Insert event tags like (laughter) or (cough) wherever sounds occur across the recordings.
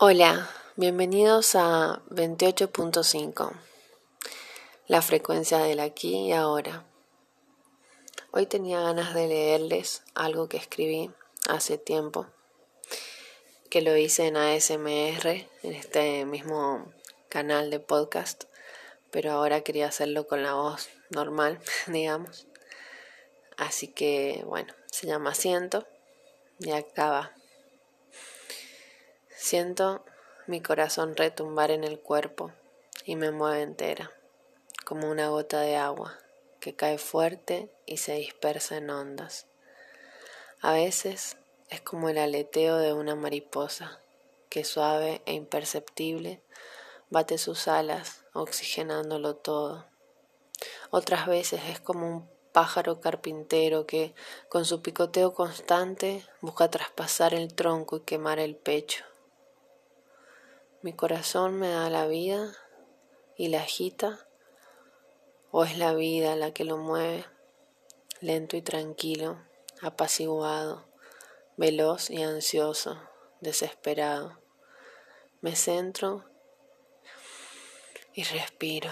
Hola, bienvenidos a 28.5, la frecuencia del aquí y ahora. Hoy tenía ganas de leerles algo que escribí hace tiempo, que lo hice en ASMR, en este mismo canal de podcast, pero ahora quería hacerlo con la voz normal, (laughs) digamos. Así que bueno, se llama Asiento y acaba. Siento mi corazón retumbar en el cuerpo y me mueve entera, como una gota de agua que cae fuerte y se dispersa en ondas. A veces es como el aleteo de una mariposa que suave e imperceptible bate sus alas oxigenándolo todo. Otras veces es como un pájaro carpintero que, con su picoteo constante, busca traspasar el tronco y quemar el pecho. Mi corazón me da la vida y la agita, o es la vida la que lo mueve, lento y tranquilo, apaciguado, veloz y ansioso, desesperado. Me centro y respiro.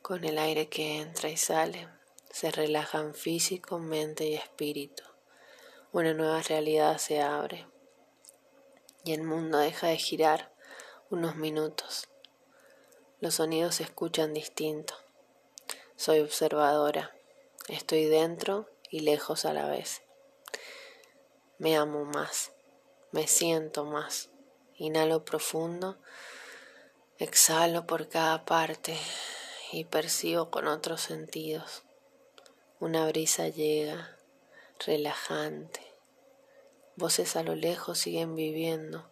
Con el aire que entra y sale, se relajan físico, mente y espíritu. Una nueva realidad se abre y el mundo deja de girar unos minutos. Los sonidos se escuchan distinto. Soy observadora. Estoy dentro y lejos a la vez. Me amo más. Me siento más. Inhalo profundo. Exhalo por cada parte y percibo con otros sentidos. Una brisa llega, relajante. Voces a lo lejos siguen viviendo.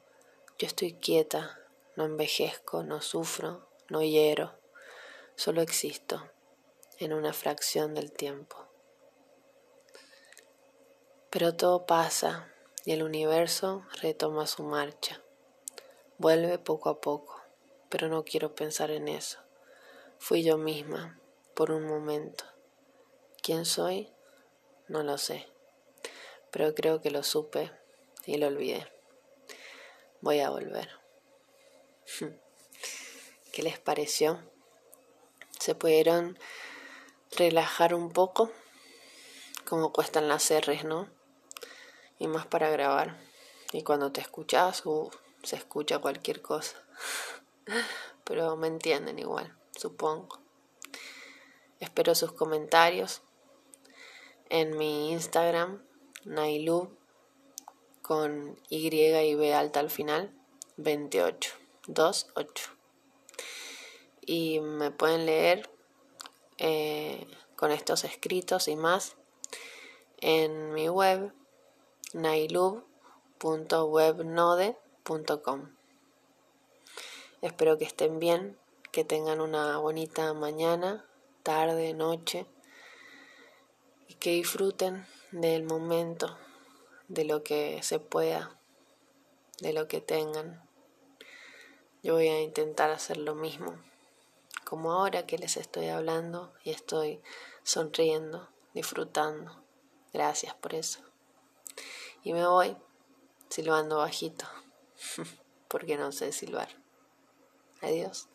Yo estoy quieta, no envejezco, no sufro, no hiero, solo existo en una fracción del tiempo. Pero todo pasa y el universo retoma su marcha. Vuelve poco a poco, pero no quiero pensar en eso. Fui yo misma por un momento. ¿Quién soy? No lo sé, pero creo que lo supe y lo olvidé. Voy a volver. (laughs) ¿Qué les pareció? ¿Se pudieron relajar un poco? Como cuestan las R's, ¿no? Y más para grabar. Y cuando te escuchas, uh, se escucha cualquier cosa. (laughs) Pero me entienden igual, supongo. Espero sus comentarios en mi Instagram, Nailu, con Y y B alta al final, 28. 2.8. Y me pueden leer eh, con estos escritos y más en mi web nailub.webnode.com. Espero que estén bien, que tengan una bonita mañana, tarde, noche y que disfruten del momento, de lo que se pueda, de lo que tengan. Yo voy a intentar hacer lo mismo, como ahora que les estoy hablando y estoy sonriendo, disfrutando. Gracias por eso. Y me voy silbando bajito, (laughs) porque no sé silbar. Adiós.